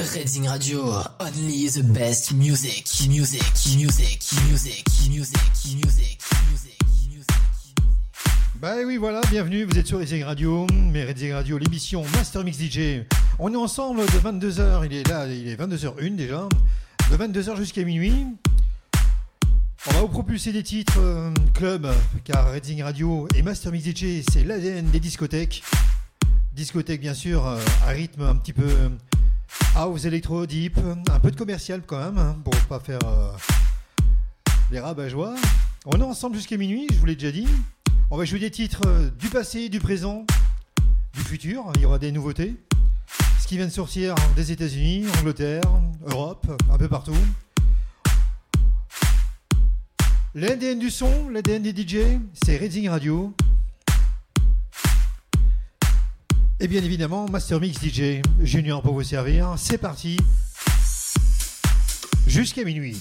Reading Radio, only the best music, music, music, music, music, music, music, music. Bah oui, voilà, bienvenue, vous êtes sur Reading Radio, mais Reading Radio, l'émission Master Mix DJ. On est ensemble de 22h, il est là, il est 22h01 déjà, de 22h jusqu'à minuit. On va vous propulser des titres euh, club, car Reading Radio et Master Mix DJ, c'est l'ADN des discothèques. Discothèque, bien sûr, euh, à rythme un petit peu house, électro, deep, un peu de commercial quand même, hein, pour pas faire euh, les rabat joie. On est ensemble jusqu'à minuit, je vous l'ai déjà dit. On va jouer des titres euh, du passé, du présent, du futur. Il y aura des nouveautés. Ce qui vient de sortir des États-Unis, Angleterre, Europe, un peu partout. L'ADN du son, l'ADN des DJ, c'est Reading Radio. Et bien évidemment, Master Mix DJ Junior pour vous servir. C'est parti. Jusqu'à minuit.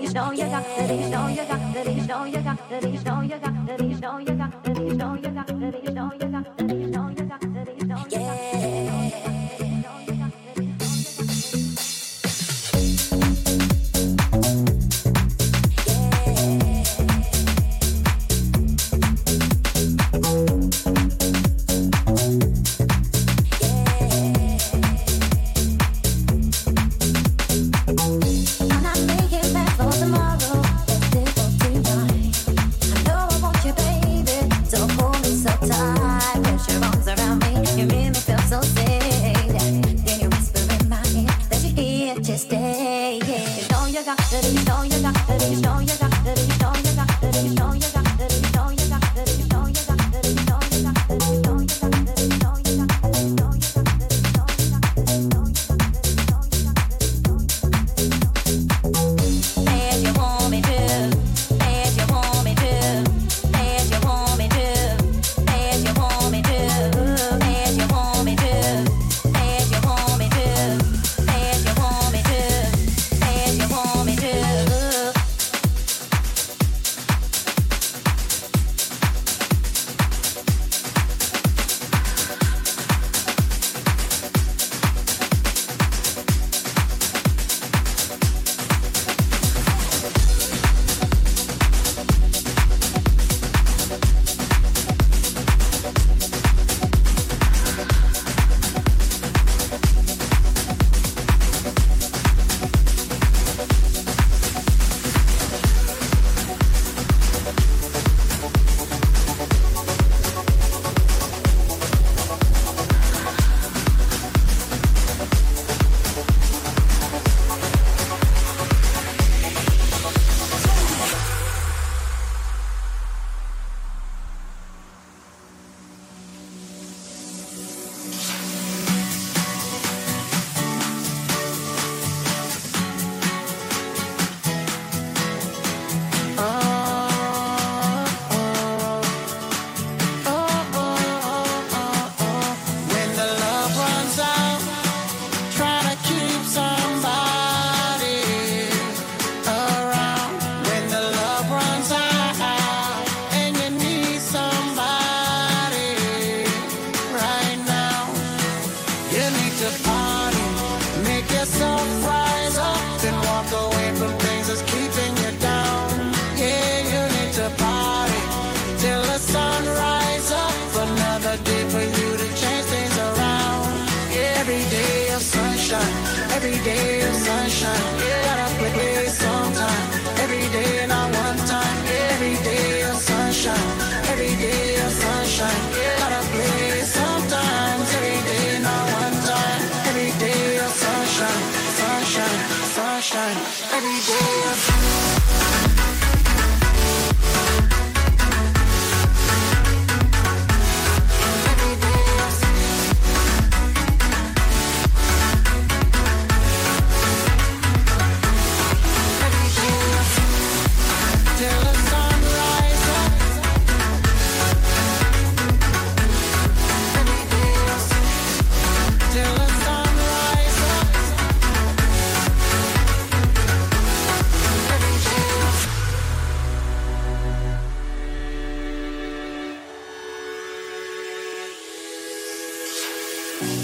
you know you got, you know you got, you know you got, you know you got, you know you got.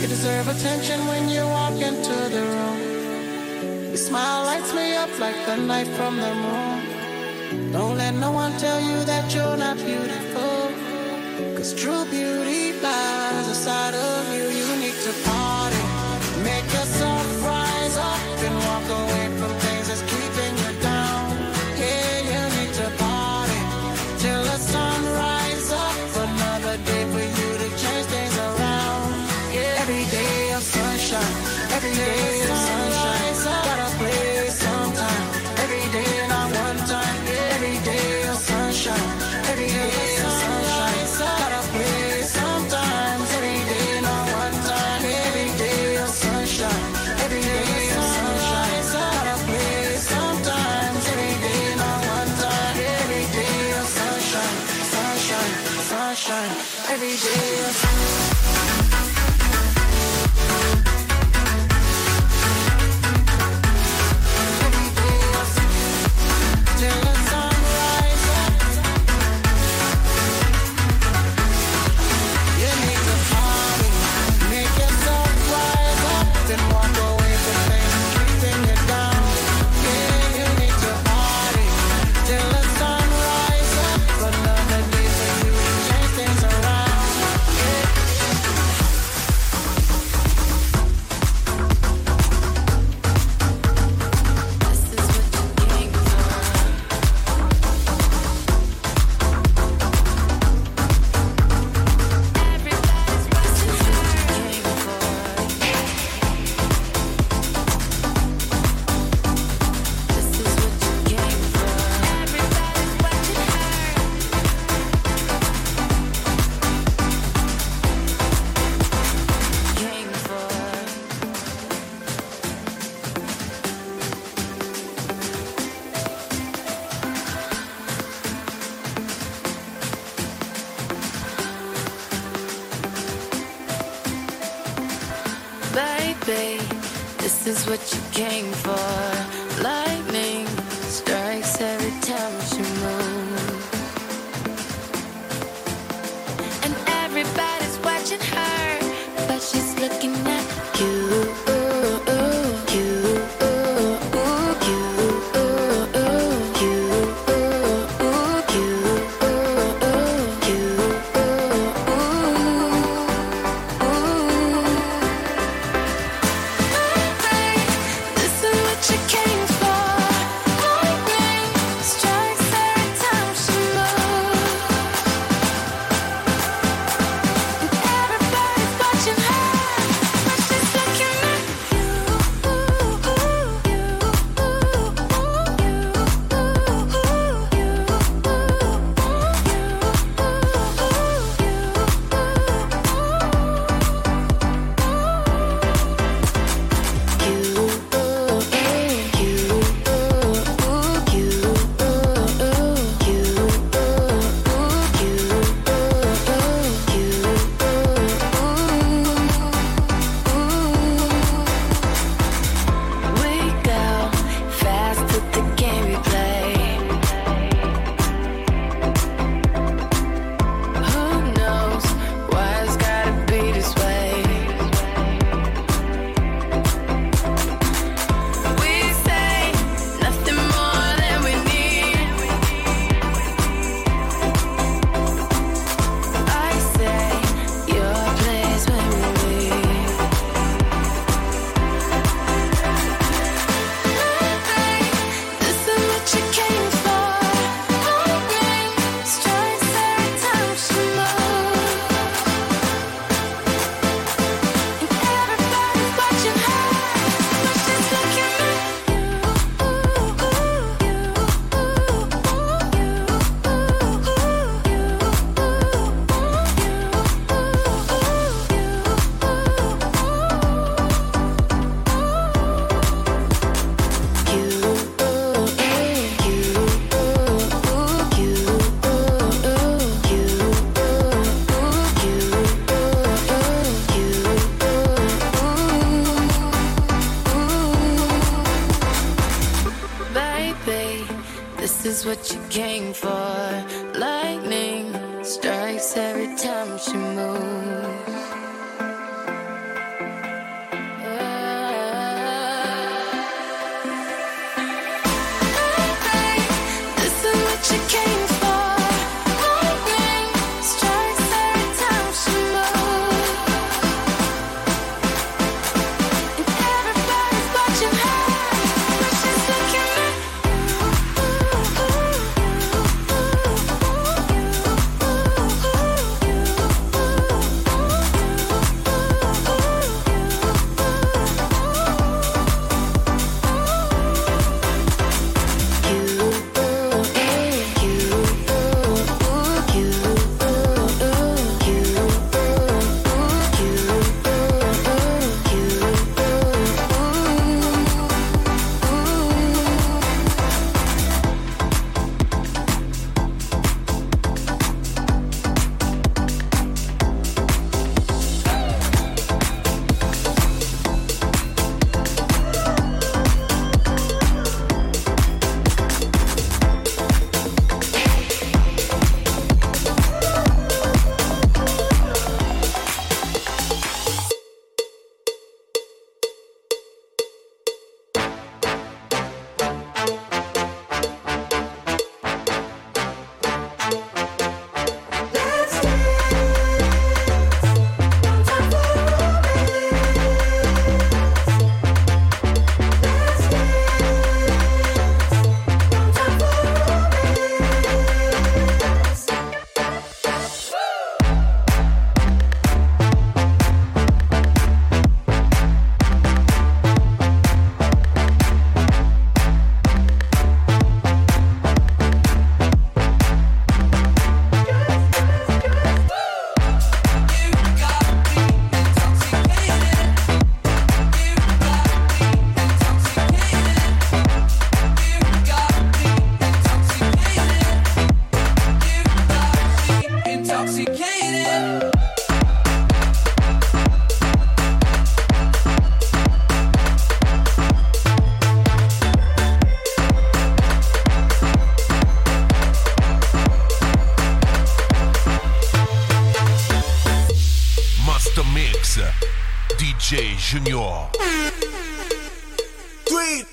You deserve attention when you walk into the room. Your smile lights me up like the light from the moon. Don't let no one tell you that you're not beautiful. Cause true beauty lies inside of you.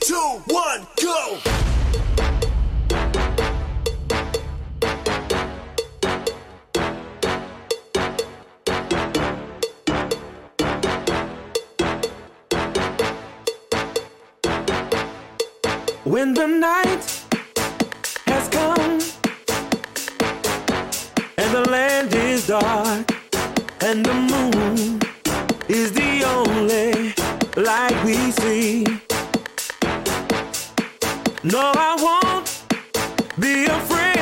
Two, one, go! When the night has come and the land is dark and the moon is the only light we see. No, I won't be afraid.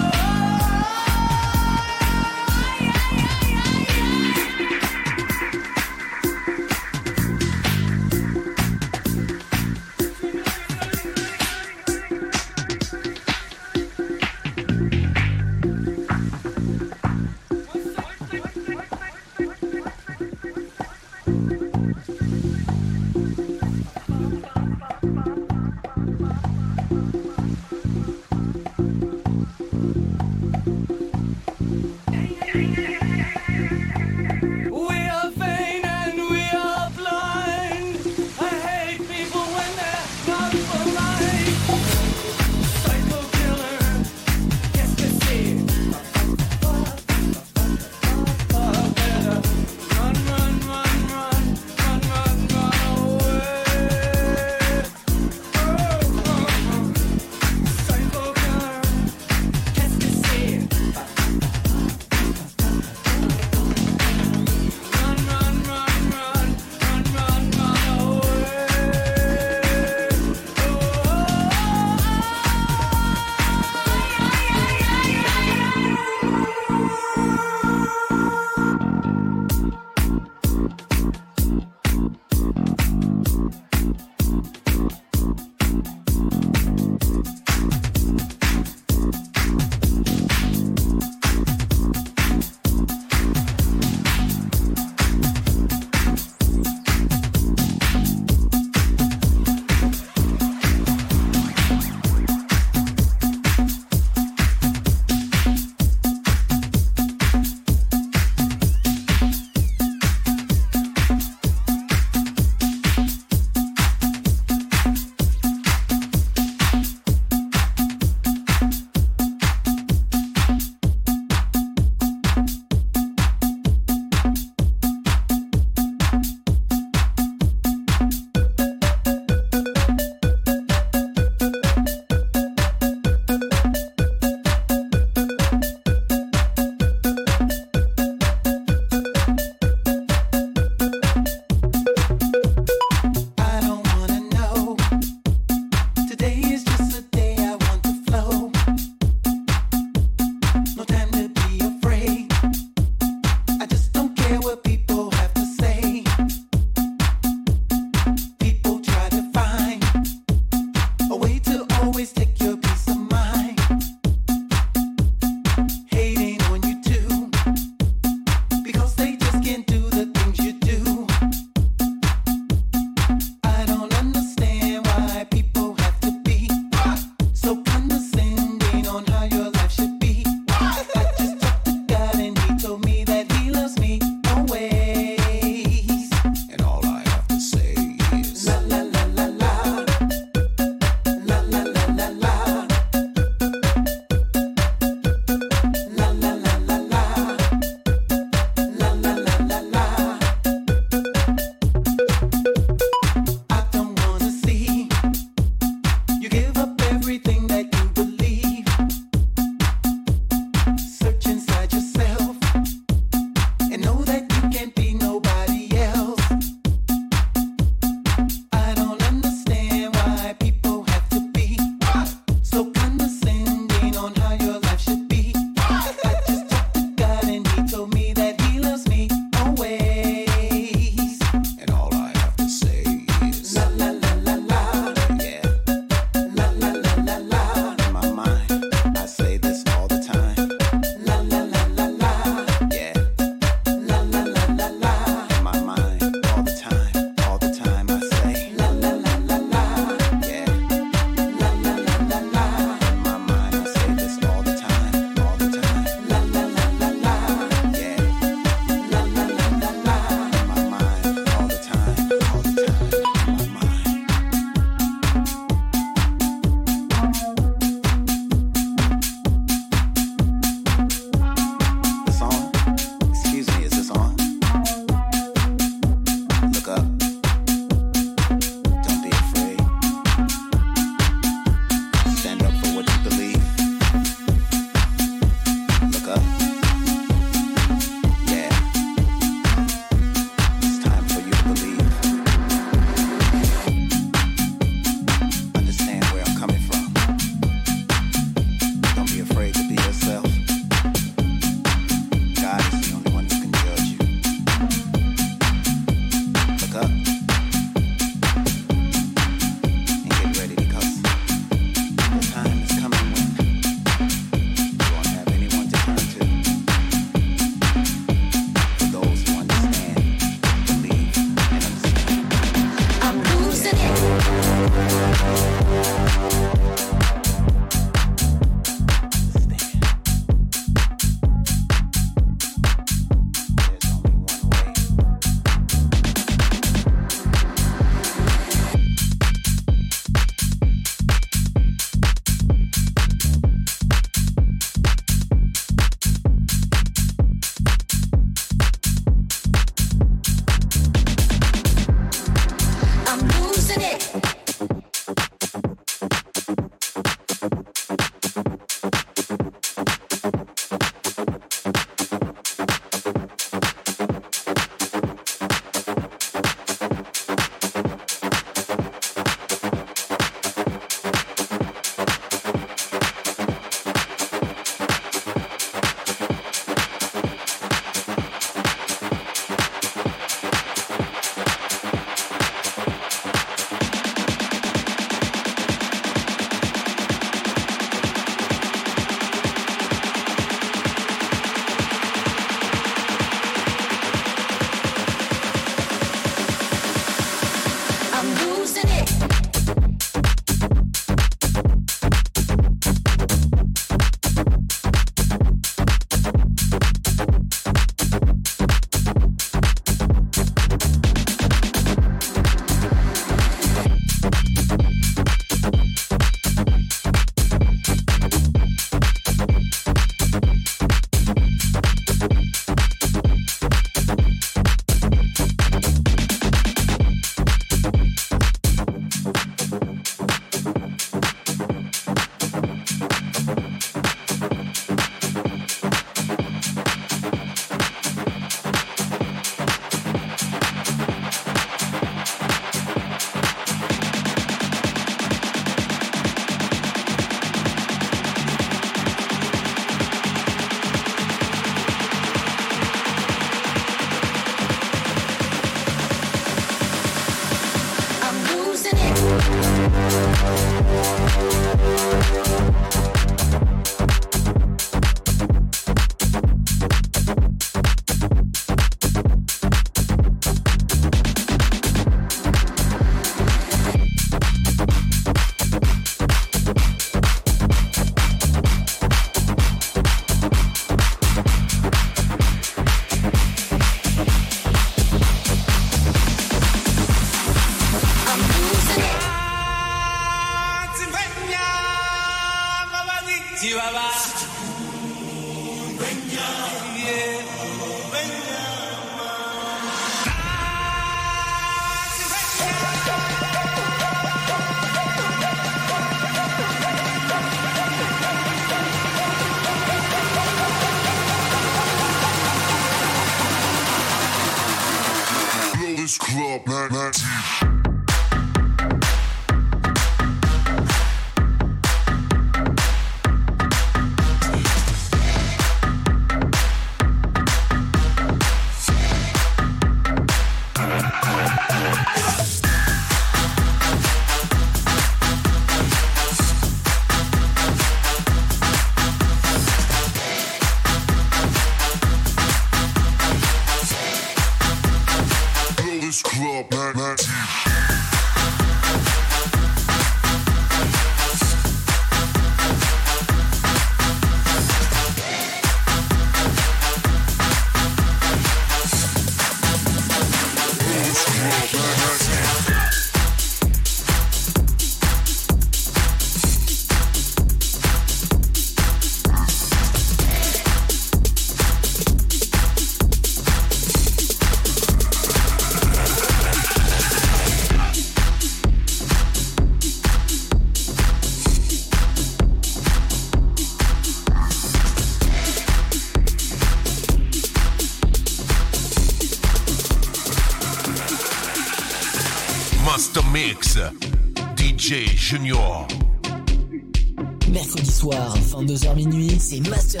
Mercredi soir, 22h minuit, c'est Master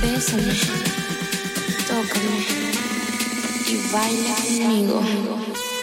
Bésame, tócame. Y baila conmigo.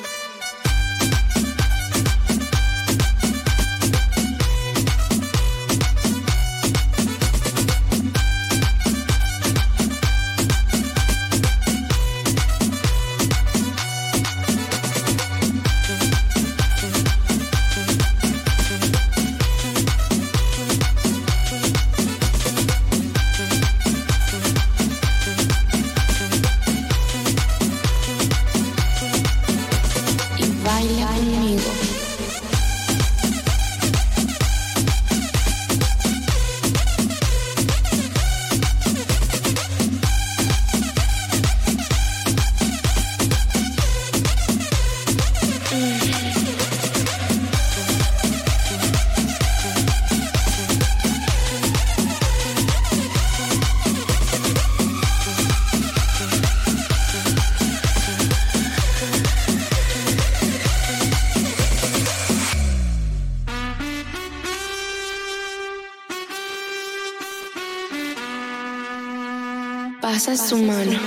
es su mano.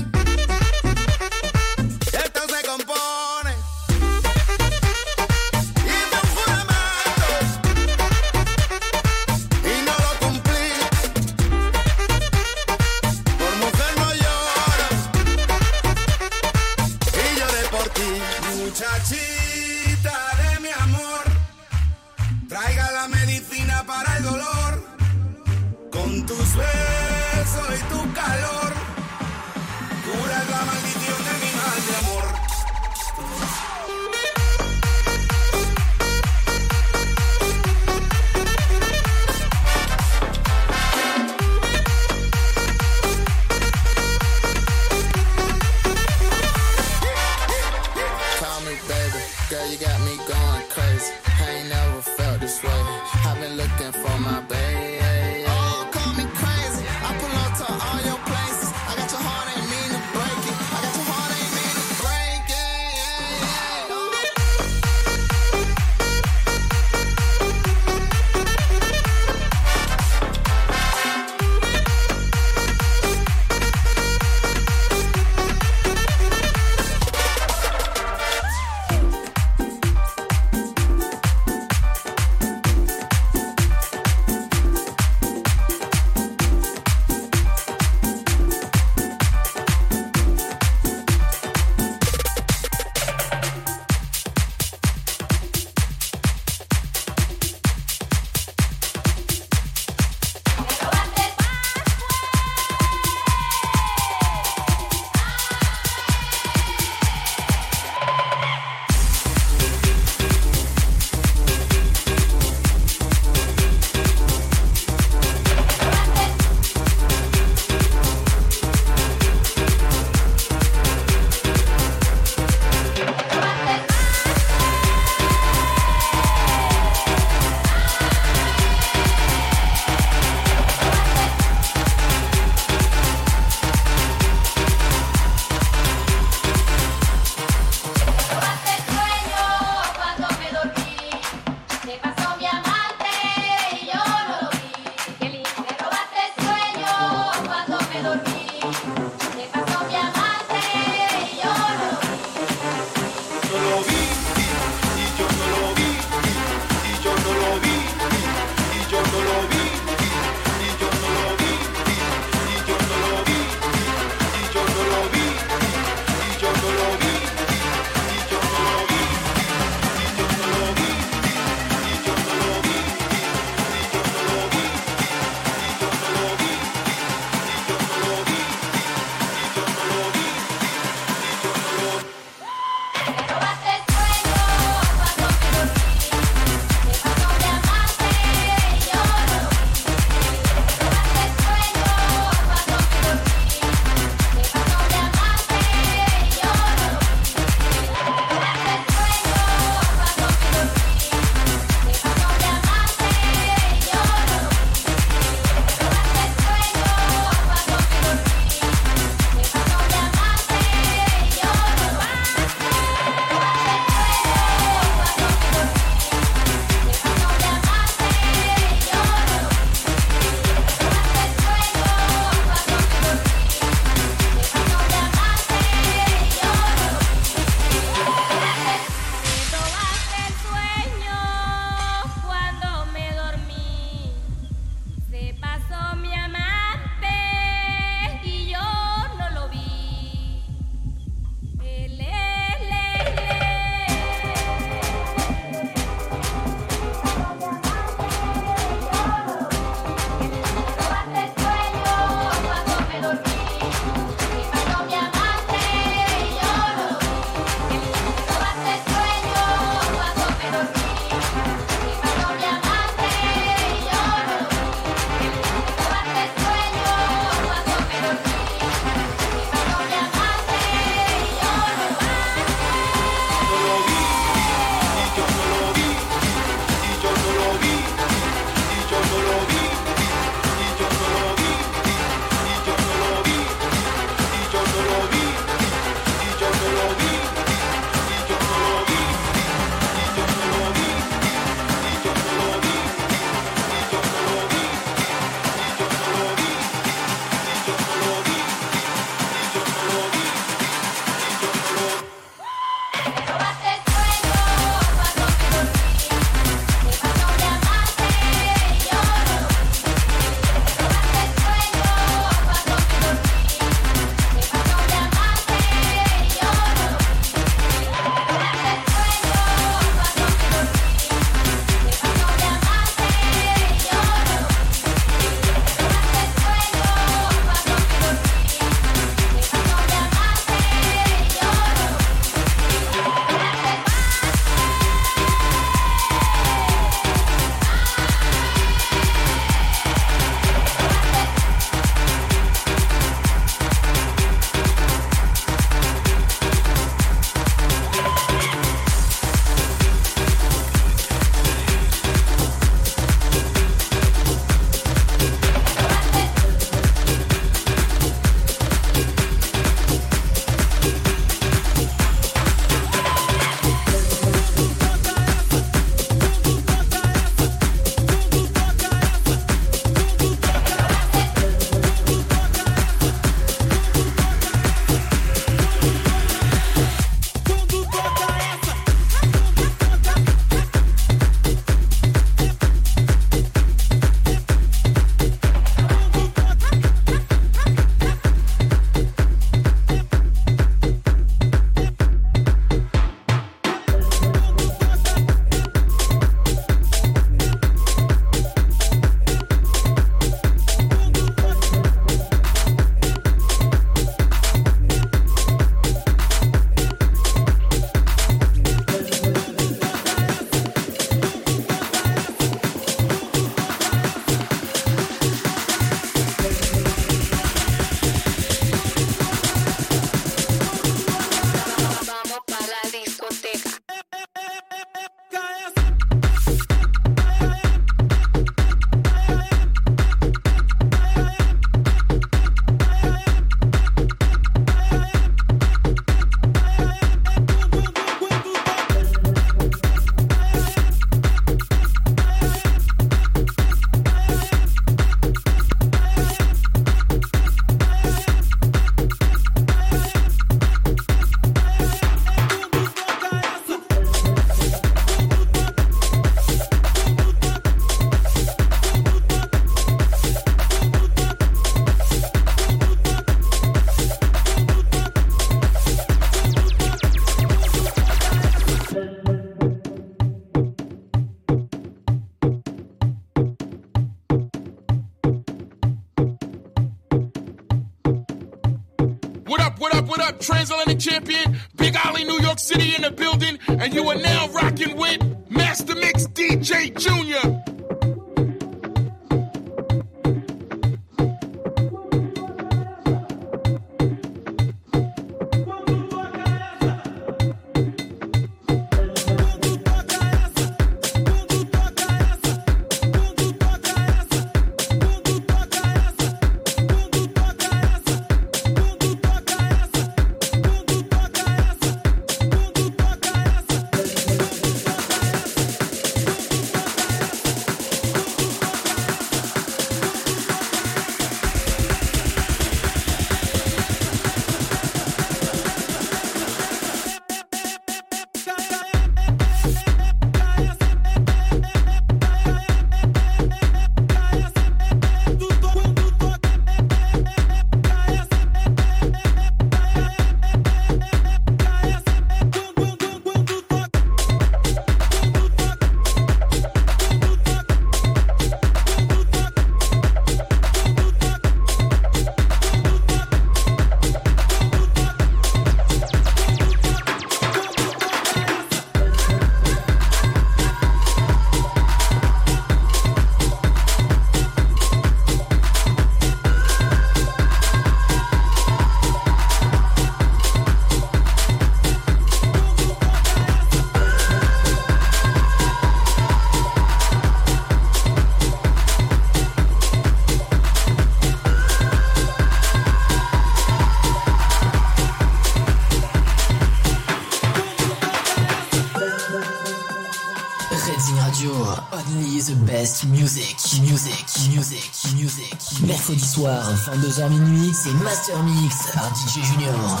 Mercredi soir, 22h minuit, c'est Master Mix par DJ Junior.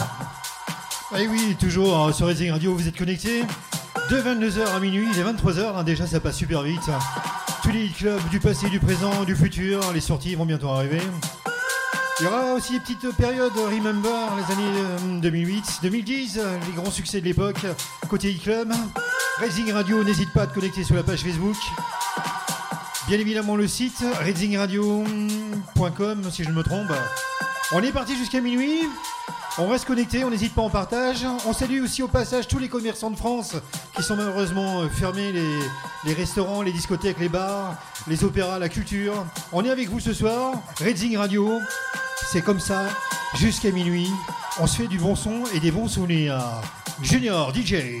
Et oui, toujours euh, sur Racing Radio, vous êtes connectés de 22h à minuit, il est 23h, hein, déjà ça passe super vite. Tous les clubs du passé, du présent, du futur, les sorties vont bientôt arriver. Il y aura aussi des petites périodes Remember, les années euh, 2008, 2010, euh, les grands succès de l'époque, côté e-club. Racing Radio, n'hésite pas à te connecter sur la page Facebook. Bien évidemment le site redzingradio.com si je ne me trompe. On est parti jusqu'à minuit. On reste connecté, on n'hésite pas en partage. On salue aussi au passage tous les commerçants de France qui sont malheureusement euh, fermés, les, les restaurants, les discothèques, les bars, les opéras, la culture. On est avec vous ce soir, Redzing Radio. C'est comme ça, jusqu'à minuit. On se fait du bon son et des bons souvenirs. Junior DJ.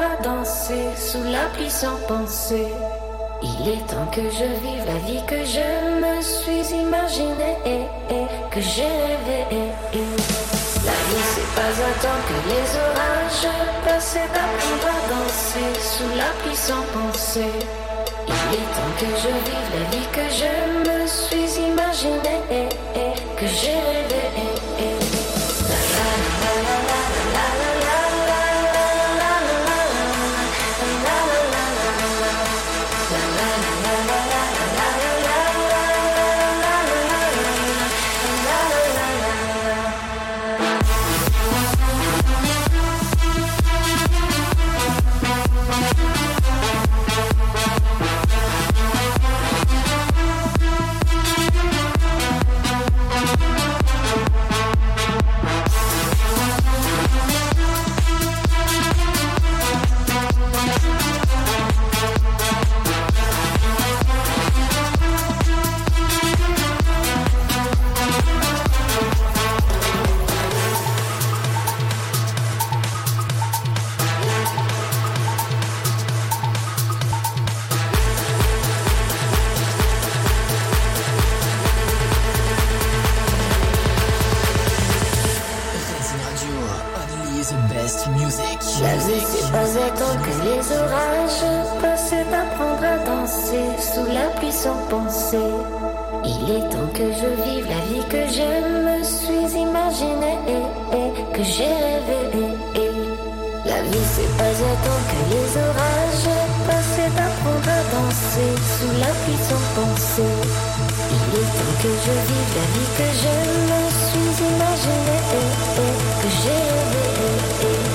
À danser sous la pluie sans penser. Il est temps que je vive la vie que je me suis imaginée et, et que j'ai rêvé. La vie c'est pas attendre que les orages passent et apprendre à danser sous la pluie sans penser. Il est temps que je vive la vie que je me suis imaginée que j'ai rêvé. Il est temps que je vive la vie que je me suis imaginée et, que j'ai rêvé. La vie c'est pas attendre que les orages passent et apprendre à danser sous la pluie sans penser. Il est temps que je vive la vie que je me suis imaginée et, que j'ai rêvé.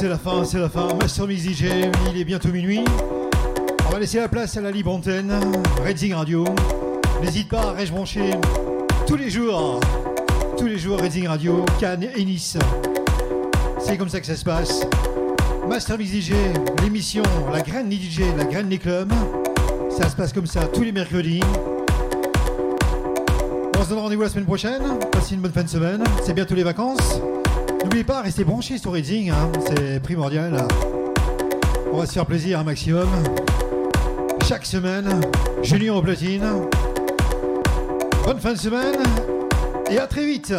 C'est la fin, c'est la fin. Master Mix DJ, il est bientôt minuit. On va laisser la place à la libre antenne, Redzing Radio. N'hésite pas à rester branché tous les jours. Tous les jours, Redzing Radio, Cannes et Nice. C'est comme ça que ça se passe. Master Mix DJ, l'émission La Graine des DJ, La Graine des clubs. Ça se passe comme ça tous les mercredis. On se donne rendez-vous la semaine prochaine. Passez une bonne fin de semaine. C'est bientôt les vacances. N'oubliez pas, restez branchés sur Reading, hein, c'est primordial. On va se faire plaisir un maximum. Chaque semaine, Julien au platine. Bonne fin de semaine et à très vite.